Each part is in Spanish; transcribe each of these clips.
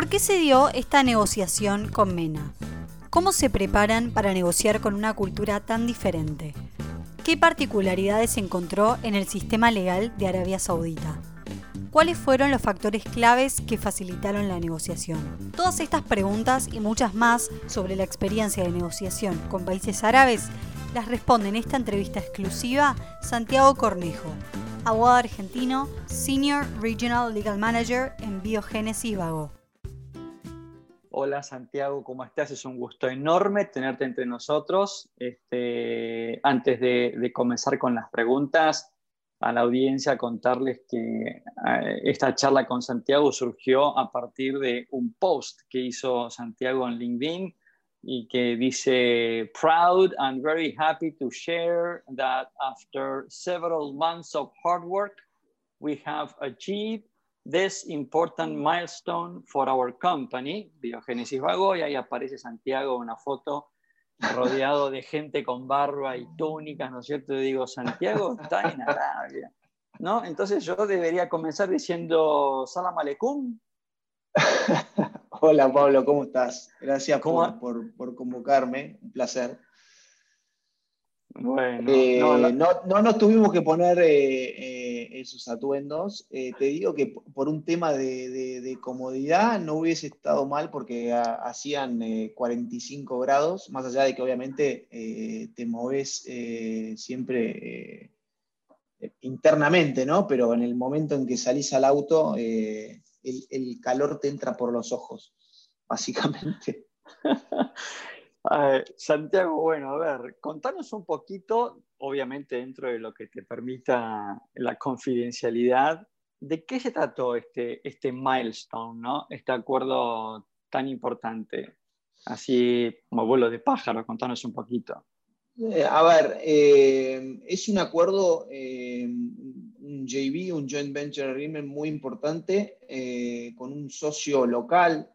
¿Por qué se dio esta negociación con MENA? ¿Cómo se preparan para negociar con una cultura tan diferente? ¿Qué particularidades encontró en el sistema legal de Arabia Saudita? ¿Cuáles fueron los factores claves que facilitaron la negociación? Todas estas preguntas y muchas más sobre la experiencia de negociación con países árabes las responde en esta entrevista exclusiva Santiago Cornejo, abogado argentino, Senior Regional Legal Manager en Biogénesis Vago. Hola Santiago, ¿cómo estás? Es un gusto enorme tenerte entre nosotros. Este, antes de comenzar con las preguntas, a la audiencia contarles que eh, esta charla con Santiago surgió a partir de un post que hizo Santiago en LinkedIn y que dice, proud and very happy to share that after several months of hard work, we have achieved this important milestone for our company, Biogenesis Vago, y ahí aparece Santiago una foto rodeado de gente con barba y túnicas, ¿no es cierto? Y digo, Santiago está en Arabia, ¿no? Entonces yo debería comenzar diciendo, Salam aleikum. Hola Pablo, ¿cómo estás? Gracias por, por, convocarme, un placer. Bueno, eh, no, nos tuvimos que poner eh, eh, esos atuendos. te digo que por un tema de, comodidad no hubiese estado mal porque hacían 45 grados, más allá de que obviamente te moves siempre internamente, ¿no? Pero en el momento en que salís al auto, el, el calor te entra por los ojos, básicamente. Santiago, bueno, a ver, contanos un poquito, obviamente dentro de lo que te permita la confidencialidad, ¿de qué se trató este, este milestone, ¿no? este acuerdo tan importante? Así como vuelo de pájaro, contanos un poquito. Eh, a ver, eh, es un acuerdo, eh, un JV, un Joint Venture Agreement muy importante con un socio local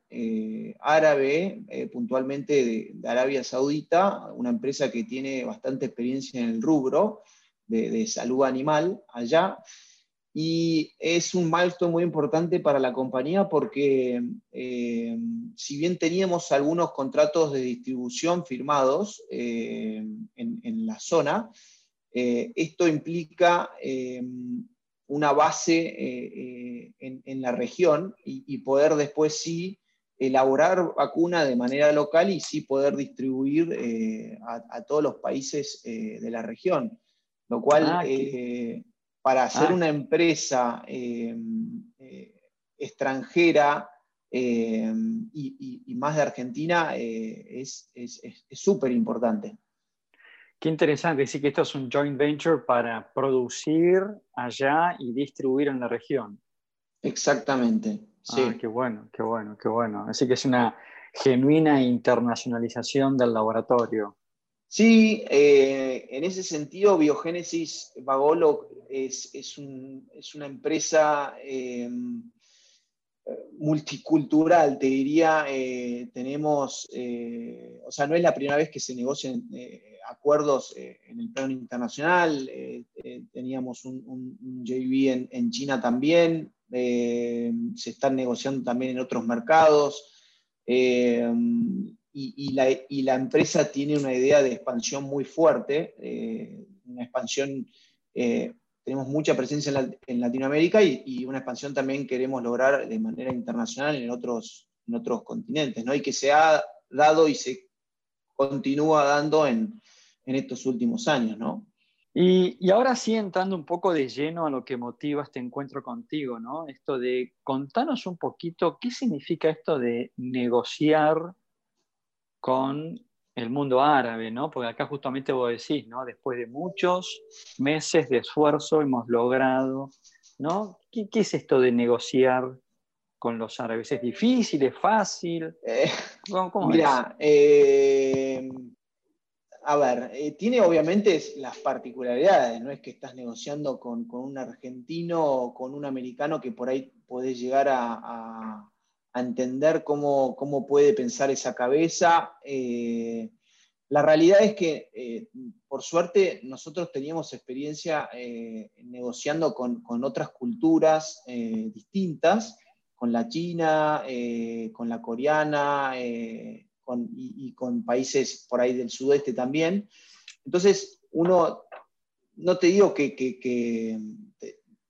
árabe, puntualmente de, Arabia Saudita, una empresa que tiene bastante experiencia en el rubro de, salud animal allá. Y es un milestone muy importante para la compañía porque eh, si bien teníamos algunos contratos de distribución firmados eh, en, la zona, eh, esto implica una base en, la región y, poder después sí elaborar vacuna de manera local y sí poder distribuir a, todos los países de la región, lo cual... Ah, para hacer ah. una empresa eh, eh, extranjera eh, y, más de Argentina es súper importante. Qué interesante, decir que esto es un joint venture para producir allá y distribuir en la región. Exactamente. Sí. Ah, qué bueno, qué bueno, qué bueno. Así que es una genuina internacionalización del laboratorio. Sí, eh, en ese sentido, Biogénesis Bagolo es, una empresa eh, multicultural, te diría. Eh, tenemos, o sea, no es la primera vez que se negocian acuerdos en el plano internacional. teníamos un, JV en, China también. Se están negociando también en otros mercados y, la, empresa tiene una idea de expansión muy fuerte, eh, una expansión, eh, tenemos mucha presencia en, Latinoamérica y, una expansión también queremos lograr de manera internacional en otros, en continentes, ¿no? y que se ha dado y se continúa dando en, estos últimos años. ¿no? Y, y, ahora sí, entrando un poco de lleno a lo que motiva este encuentro contigo, ¿no? Esto de contanos un poquito qué significa esto de negociar con el mundo árabe, ¿no? Porque acá justamente vos decís, ¿no? Después de muchos meses de esfuerzo hemos logrado, ¿no? ¿Qué, es esto de negociar con los árabes? ¿Es difícil? ¿Es fácil? Eh, mira, eh, a ver, eh, tiene obviamente las particularidades, no es que estás negociando con, un argentino o con un americano que por ahí podés llegar a entender cómo, puede pensar esa cabeza. Eh, la realidad es que, eh, por suerte, nosotros teníamos experiencia negociando con, otras culturas distintas con la China, con la coreana y, con países por ahí del sudeste también. Entonces, uno, no te digo que,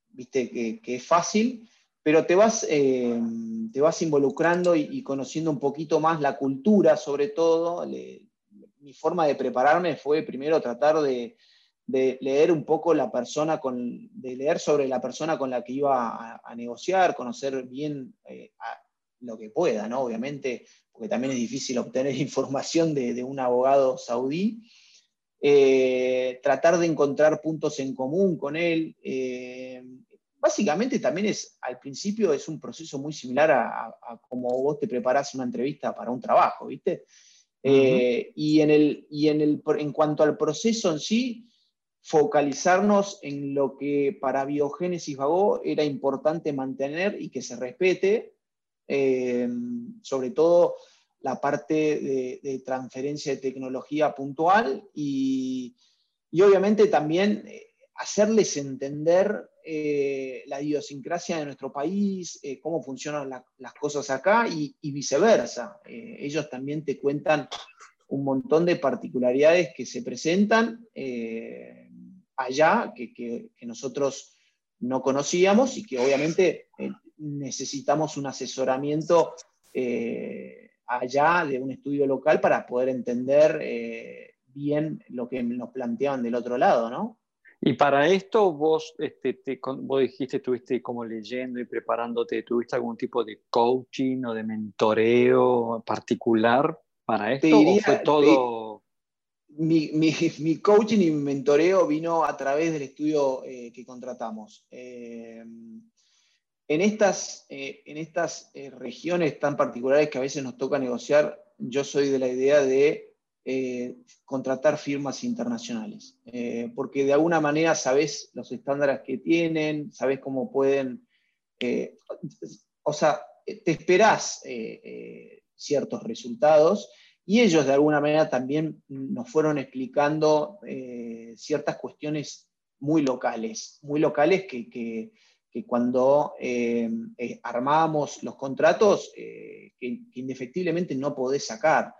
viste, que, es fácil, pero te vas, eh, te vas involucrando y, conociendo un poquito más la cultura, sobre todo. mi forma de prepararme fue primero tratar de, leer un poco la persona, con, de leer sobre la persona con la que iba a, negociar, conocer bien eh, lo que pueda, ¿no? Obviamente, porque también es difícil obtener información de, un abogado saudí. Eh, tratar de encontrar puntos en común con él. Eh, básicamente también es, al principio es un proceso muy similar a, como vos te preparás una entrevista para un trabajo, ¿viste? Eh, y en, el, y en, el, en cuanto al proceso en sí, focalizarnos en lo que para Biogénesis Vago era importante mantener y que se respete, sobre todo la parte de, transferencia de tecnología puntual y, obviamente también eh, hacerles entender eh, la idiosincrasia de nuestro país, eh, cómo funcionan las cosas acá y, viceversa. ellos también te cuentan un montón de particularidades que se presentan allá, que, nosotros no conocíamos y que obviamente necesitamos un asesoramiento allá de un estudio local para poder entender eh, bien lo que nos planteaban del otro lado, ¿no? Y para esto vos, este, vos dijiste, estuviste como leyendo y preparándote, ¿tuviste algún tipo de coaching o de mentoreo particular para esto? ¿O fue todo...? Mi, mi, coaching y mi mentoreo vino a través del estudio eh, que contratamos. Eh, en estas, eh, en estas eh, regiones tan particulares que a veces nos toca negociar, yo soy de la idea de eh, contratar firmas internacionales, porque de alguna manera sabes los estándares que tienen, sabes cómo pueden, o sea, te esperás ciertos resultados y ellos de alguna manera también nos fueron explicando ciertas cuestiones muy locales, muy locales que que cuando eh, eh, armábamos los contratos, eh, que, indefectiblemente no podés sacar.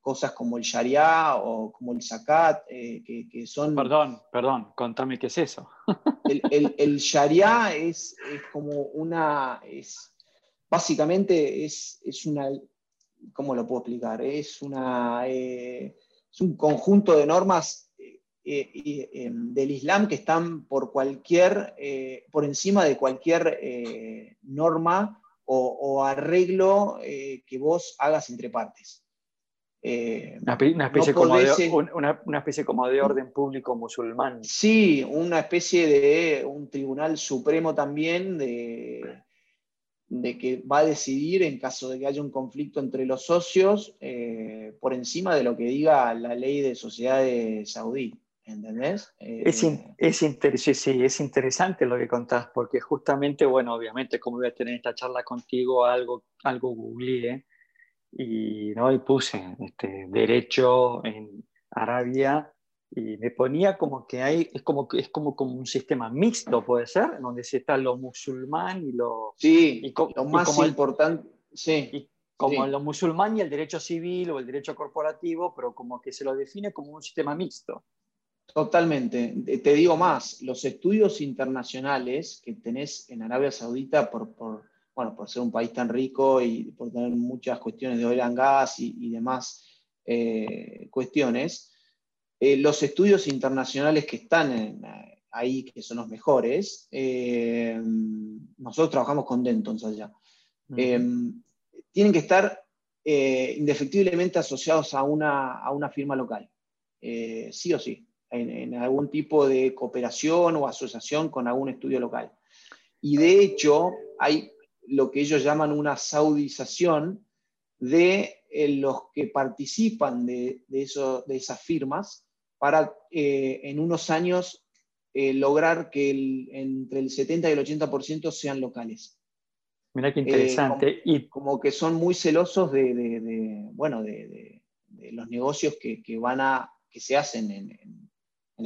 cosas como el Sharia o como el Zakat, que, son... Perdón, perdón, contame qué es eso. el, el, Sharia es, como una... Es, básicamente es, es, una... ¿Cómo lo puedo explicar? Es, una, es un conjunto de normas eh, del Islam que están por cualquier, eh, por encima de cualquier eh, norma o, arreglo que vos hagas entre partes. Una, especie como de, una, especie como de, orden público musulmán. Sí, una especie de un tribunal supremo también de, de que va a decidir en caso de que haya un conflicto entre los socios por encima de lo que diga la ley de sociedades saudí. ¿Entendés? es, eh, es, es interesante lo que contás, porque justamente, bueno, obviamente, como voy a tener esta charla contigo, algo, algo googleé y, ¿no? y puse este, derecho en Arabia y me ponía como que hay, es como, es como, como un sistema mixto, puede ser, donde se está lo musulmán y lo... Sí, y lo más importante, sí. como lo musulmán y el derecho civil o el derecho corporativo, pero como que se lo define como un sistema mixto. Totalmente. Te digo más, los estudios internacionales que tenés en Arabia Saudita por, bueno, por ser un país tan rico y por tener muchas cuestiones de oil and gas y, demás eh, cuestiones, eh, los estudios internacionales que están ahí, que son los mejores, eh, nosotros trabajamos con Dentons allá, tienen que estar indefectiblemente asociados a una, a una firma local, sí o sí en, algún tipo de cooperación o asociación con algún estudio local. Y de hecho, hay lo que ellos llaman una saudización de eh, los que participan de, de, eso, de esas firmas para eh, en unos años eh, lograr que entre el 70 y el 80% sean locales. Mira qué interesante. Como, y como que son muy celosos de, de bueno, de, los negocios que, que, van a, que se hacen en, en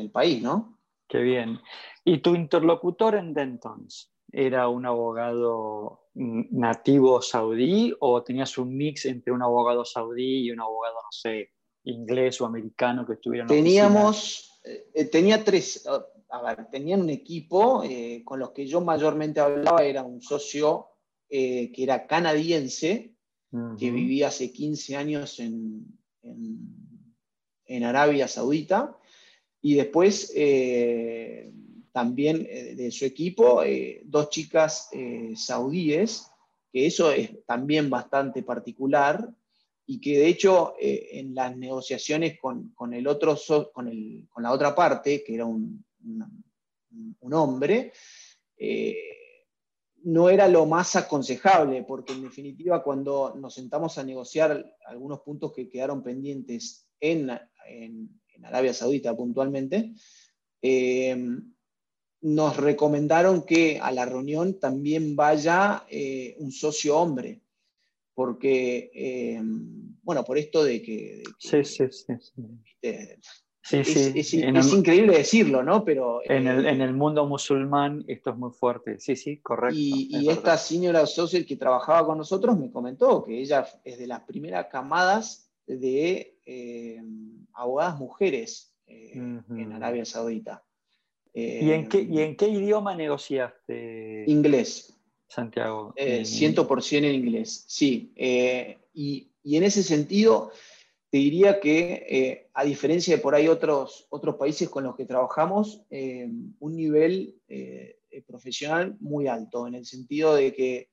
el país, ¿no? Qué bien. ¿Y tu interlocutor en Dentons? era un abogado nativo saudí o tenías un mix entre un abogado saudí y un abogado, no sé, inglés o americano que estuvieran? Teníamos, eh, tenía tres, a ver, tenían un equipo eh, con los que yo mayormente hablaba, era un socio eh, que era canadiense, que vivía hace 15 años en, en, Arabia Saudita, y después también de su equipo, dos chicas saudíes, que eso es también bastante particular, y que de hecho en las negociaciones con, con el otro con, el, con, la otra parte, que era un, un hombre, eh, no era lo más aconsejable, porque en definitiva cuando nos sentamos a negociar algunos puntos que quedaron pendientes en, Arabia Saudita puntualmente, eh, nos recomendaron que a la reunión también vaya eh, un socio hombre, porque, bueno, por esto de que... sí, sí, sí, Sí, es, increíble decirlo, ¿no? Pero, en, el, en, el, mundo musulmán esto es muy fuerte. Sí, sí, correcto. Y, esta señora social que trabajaba con nosotros me comentó que ella es de las primeras camadas de eh, abogadas mujeres eh, en Arabia Saudita. ¿Y, en qué, ¿Y en qué idioma negociaste? Inglés. Santiago. 100% en inglés, sí. Y, y en ese sentido te diría que, eh, a diferencia de por ahí otros, otros países con los que trabajamos, eh, un nivel eh, profesional muy alto, en el sentido de que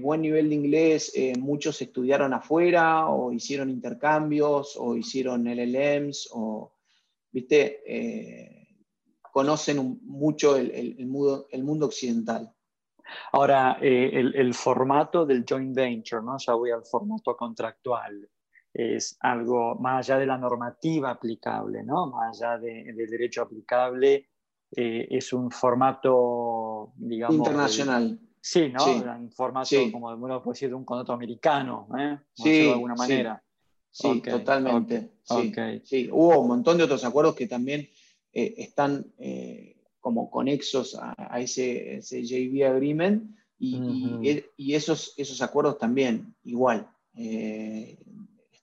buen nivel de inglés, muchos estudiaron afuera o hicieron intercambios o hicieron LLMs o, viste, conocen mucho el, mundo, el mundo occidental. Ahora, el, el, formato del joint venture, ¿no? Ya voy al formato contractual es algo más allá de la normativa aplicable, ¿no? más allá del derecho aplicable, eh, es un formato, digamos... Internacional. Sí, ¿no? Un formato, como uno puede decir, de un contrato americano, ¿eh? Sí, de alguna manera. Sí, totalmente. Sí, Hubo un montón de otros acuerdos que también eh, están eh, como conexos a, ese, ese, JV Agreement y, y, esos, esos acuerdos también, igual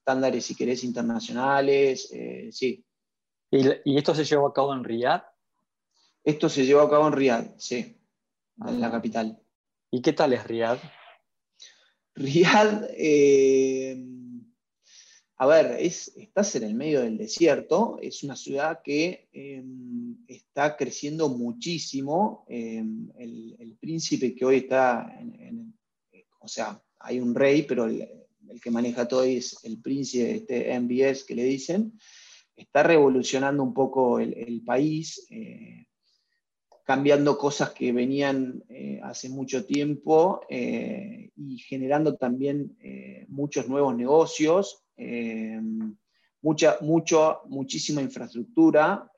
estándares, si querés, internacionales, eh, sí. ¿Y, esto se llevó a cabo en Riyadh? Esto se llevó a cabo en Riyadh, sí, en la capital. ¿Y qué tal es Riyadh? Riyadh, eh, a ver, es, estás en el medio del desierto, es una ciudad que em, está creciendo muchísimo. Em, el, príncipe que hoy está, o sea, hay un rey, pero el, el que maneja todo es el príncipe, este MBS que le dicen, está revolucionando un poco el, país, eh, cambiando cosas que venían eh, hace mucho tiempo eh, y generando también muchos nuevos negocios, mucha, mucho, muchísima infraestructura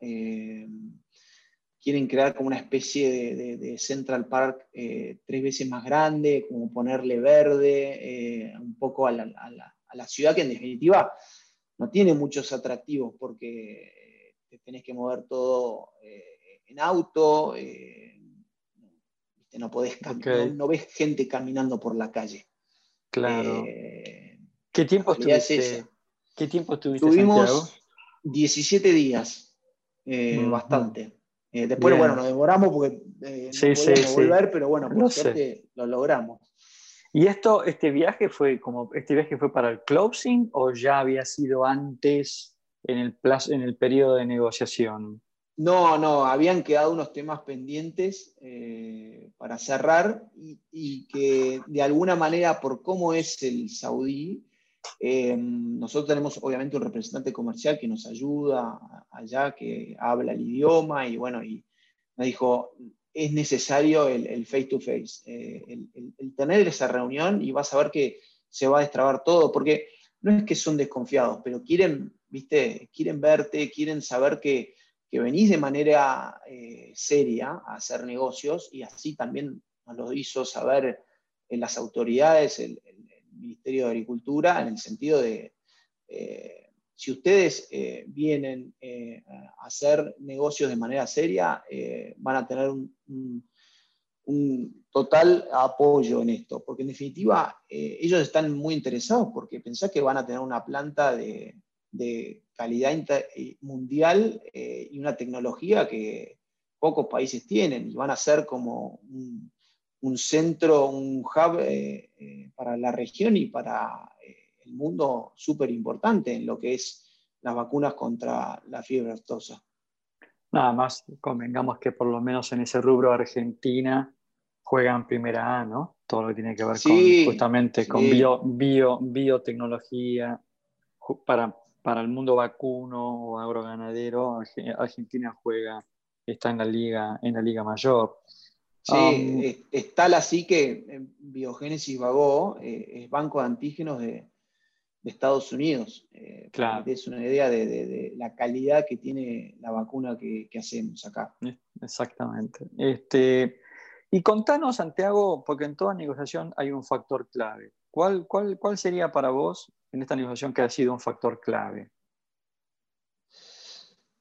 quieren crear como una especie de, Central Park eh, tres veces más grande, como ponerle verde eh, un poco a la, ciudad, que en definitiva no tiene muchos atractivos porque te tenés que mover todo eh, en auto, no, podés no, ves gente caminando por la calle. Claro. ¿Qué tiempo estuviste? ¿Qué tiempo estuviste? Tuvimos 17 días, bastante. Eh, después, bueno, nos demoramos porque eh, no volver, pero bueno, por suerte lo logramos. ¿Y esto, este viaje fue como, este viaje fue para el closing o ya había sido antes en el plazo, en el periodo de negociación? No, no, habían quedado unos temas pendientes eh, para cerrar y, que de alguna manera, por cómo es el saudí, eh, nosotros tenemos obviamente un representante comercial que nos ayuda allá, que habla el idioma y bueno, y me dijo, es necesario el, face to face, eh, el, tener esa reunión y vas a ver que se va a destrabar todo, porque no es que son desconfiados, pero quieren, viste, quieren verte, quieren saber que, que venís de manera eh, seria a hacer negocios y así también nos lo hizo saber en las autoridades, el, Ministerio de Agricultura en el sentido de, eh, si ustedes eh, vienen a hacer negocios de manera seria, van a tener un, total apoyo en esto, porque en definitiva ellos están muy interesados porque pensás que van a tener una planta de, calidad eh, mundial eh, y una tecnología que pocos países tienen y van a ser como un, centro, un hub para la región y para el mundo súper importante en lo que es las vacunas contra la fiebre aftosa. Nada más convengamos que por lo menos en ese rubro Argentina juegan primera A, ¿no? Todo lo que tiene que ver con justamente con bio, bio, biotecnología para, para el mundo vacuno o agroganadero, Argentina juega, está en la liga, en la liga mayor. Sí, um, es, tal así que Biogénesis Vagó eh, es banco de antígenos de, de Estados Unidos. Eh, claro. Es una idea de, la calidad que tiene la vacuna que, hacemos acá. Exactamente. Este, y contanos, Santiago, porque en toda negociación hay un factor clave. ¿Cuál, cuál, cuál sería para vos en esta negociación que ha sido un factor clave?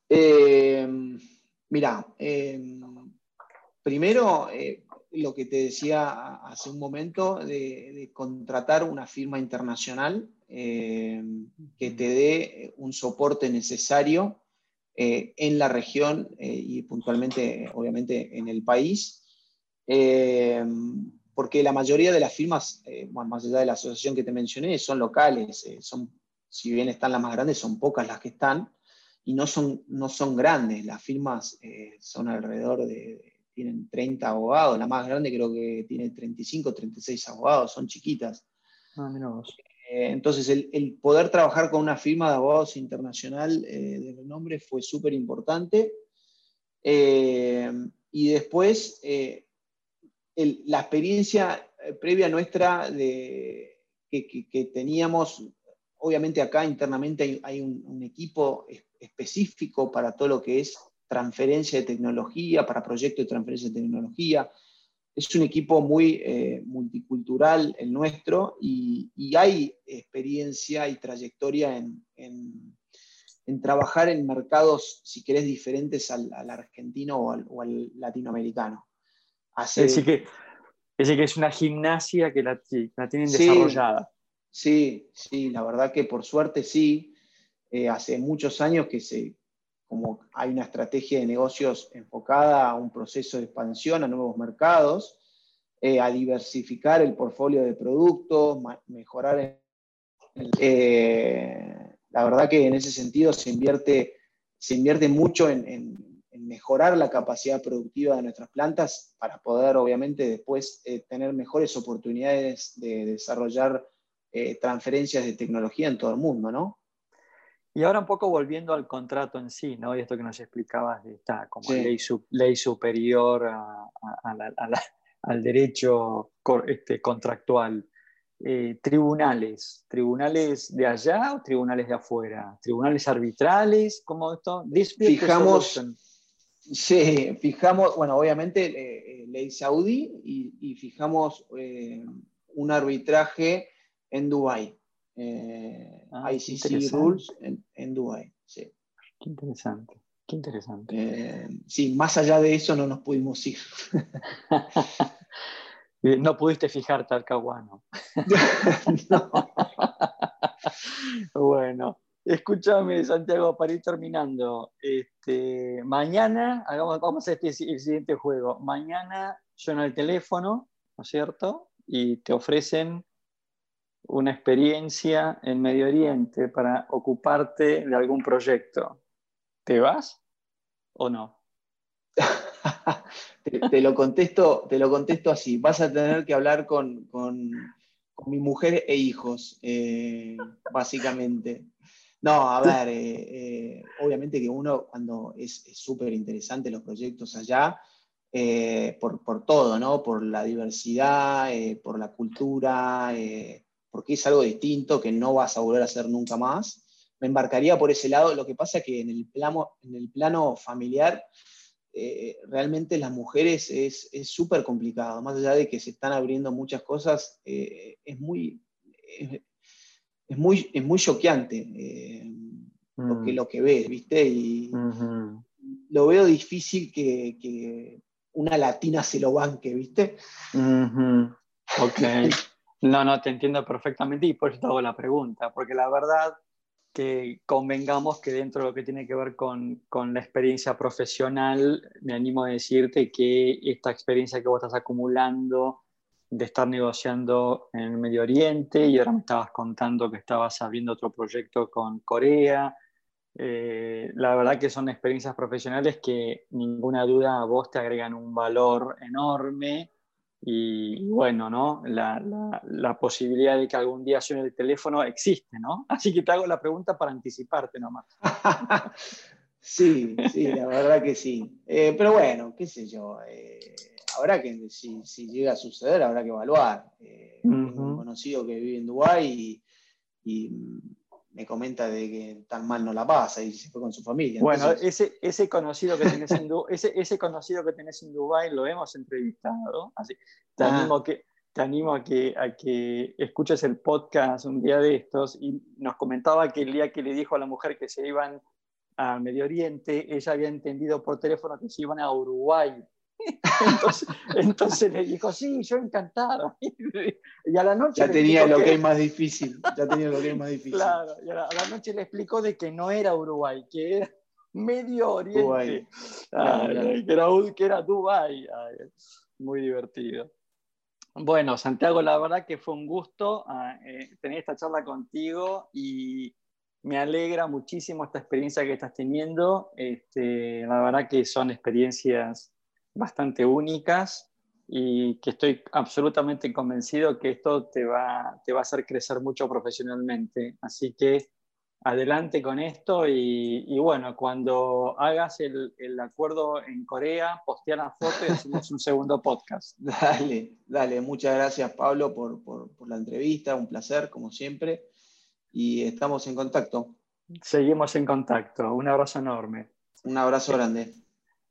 Eh, mira, eh, primero, lo que te decía hace un momento, de, contratar una firma internacional eh, que te dé un soporte necesario eh, en la región eh, y puntualmente, obviamente, en el país. Porque la mayoría de las firmas, más allá de la asociación que te mencioné, son locales, son, si bien están las más grandes, son pocas las que están, y no son, no son grandes, las firmas son alrededor de, tienen 30 abogados, la más grande creo que tiene 35, 36 abogados, son chiquitas. Ah, eh, entonces, el, poder trabajar con una firma de abogados internacional eh, de renombre fue súper importante. Eh, y después, la experiencia previa nuestra de, que, teníamos, obviamente acá internamente hay, un, equipo específico para todo lo que es transferencia de tecnología, para proyectos de transferencia de tecnología. Es un equipo muy eh, multicultural el nuestro y, hay experiencia y trayectoria en, trabajar en mercados, si querés, diferentes al, argentino o al, latinoamericano. Es, decir que, es, que, es una gimnasia que la, tienen desarrollada. Sí, sí, la verdad que por suerte sí. Eh, hace muchos años que se, como hay una estrategia de negocios enfocada a un proceso de expansión a nuevos mercados, eh, a diversificar el portfolio de productos, mejorar. Eh, la verdad que en ese sentido se invierte, se invierte mucho en, mejorar la capacidad productiva de nuestras plantas para poder, obviamente, después eh, tener mejores oportunidades de desarrollar transferencias de tecnología en todo el mundo, ¿no? Y ahora un poco volviendo al contrato en sí, ¿no? Y esto que nos explicabas de esta como ley, ley, superior al derecho este, contractual. Eh, tribunales, tribunales de allá o tribunales de afuera, tribunales arbitrales, ¿cómo esto? Fijamos, sí, fijamos, bueno, obviamente eh, eh, ley saudí y, fijamos un arbitraje en Dubái. Eh, ah, ICC Rules en, en Dubái. Sí. Qué interesante, qué interesante. Eh, sí, más allá de eso no nos pudimos ir. no pudiste fijar Talcahuano. no. bueno, escúchame, Santiago, para ir terminando. Este, mañana, hagamos, vamos a este, el siguiente juego. Mañana suena el teléfono, ¿no es cierto? Y te ofrecen una experiencia en Medio Oriente para ocuparte de algún proyecto, ¿te vas o no? te, lo contesto, te lo contesto así. Vas a tener que hablar con, mi mujer e hijos, eh, básicamente. No, a ver, eh, eh, obviamente que uno cuando es súper interesante los proyectos allá, por, por, todo, ¿no? Por la diversidad, por la cultura, porque es algo distinto que no vas a volver a hacer nunca más. Me embarcaría por ese lado. Lo que pasa es que en el plano, en el plano familiar, eh, realmente las mujeres es súper complicado. Más allá de que se están abriendo muchas cosas, eh, es, muy, es, muy, es muy choqueante eh, lo, que, mm. lo que ves, ¿viste? Y lo veo difícil que, una latina se lo banque, ¿viste? Ok. No, no, te entiendo perfectamente y por eso te hago la pregunta, porque la verdad que convengamos que dentro de lo que tiene que ver con, con, la experiencia profesional, me animo a decirte que esta experiencia que vos estás acumulando de estar negociando en el Medio Oriente y ahora me estabas contando que estabas abriendo otro proyecto con Corea. Eh, la verdad que son experiencias profesionales que ninguna duda a vos te agregan un valor enorme y bueno, ¿no? La, la, posibilidad de que algún día suene el teléfono existe, ¿no? Así que te hago la pregunta para anticiparte nomás. sí, sí, la verdad que sí. Eh, pero bueno, qué sé yo. Eh, habrá que, si, si, llega a suceder, habrá que evaluar. Eh, Un conocido que vive en Dubái y, me comenta de que tan mal no la pasa y se fue con su familia. Bueno, ese, ese, conocido que tenés en ese, ese conocido que tenés en Dubái lo hemos entrevistado. Así, te ah. animo que te animo a que, a que escuches el podcast un día de estos y nos comentaba que el día que le dijo a la mujer que se iban a Medio Oriente, ella había entendido por teléfono que se iban a Uruguay Entonces, le dijo, sí, yo encantado. Y a la noche... Ya tenía lo que... es más difícil. Ya tenía lo que es más difícil. Claro, y a la, noche le explicó de que no era Uruguay, que era Medio Oriente. Que, era, que era Dubái. muy divertido. Bueno, Santiago, la verdad que fue un gusto ah, eh, tener esta charla contigo y me alegra muchísimo esta experiencia que estás teniendo. Este, la verdad que son experiencias bastante únicas y que estoy absolutamente convencido que esto te va, te va a hacer crecer mucho profesionalmente. Así que adelante con esto y, bueno, cuando hagas el, el, acuerdo en Corea, postea la foto y hacemos un segundo podcast. Dale, dale, muchas gracias Pablo por, por, por la entrevista, un placer como siempre y estamos en contacto. Seguimos en contacto, un abrazo enorme. Un abrazo grande.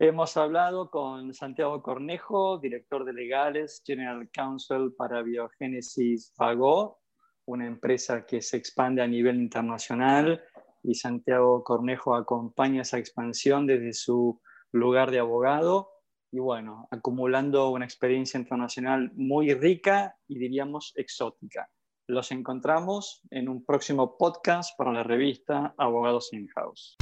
Hemos hablado con Santiago Cornejo, director de legales, General Counsel para Biogénesis Vago, una empresa que se expande a nivel internacional y Santiago Cornejo acompaña esa expansión desde su lugar de abogado y bueno, acumulando una experiencia internacional muy rica y diríamos exótica. Los encontramos en un próximo podcast para la revista Abogados In-House.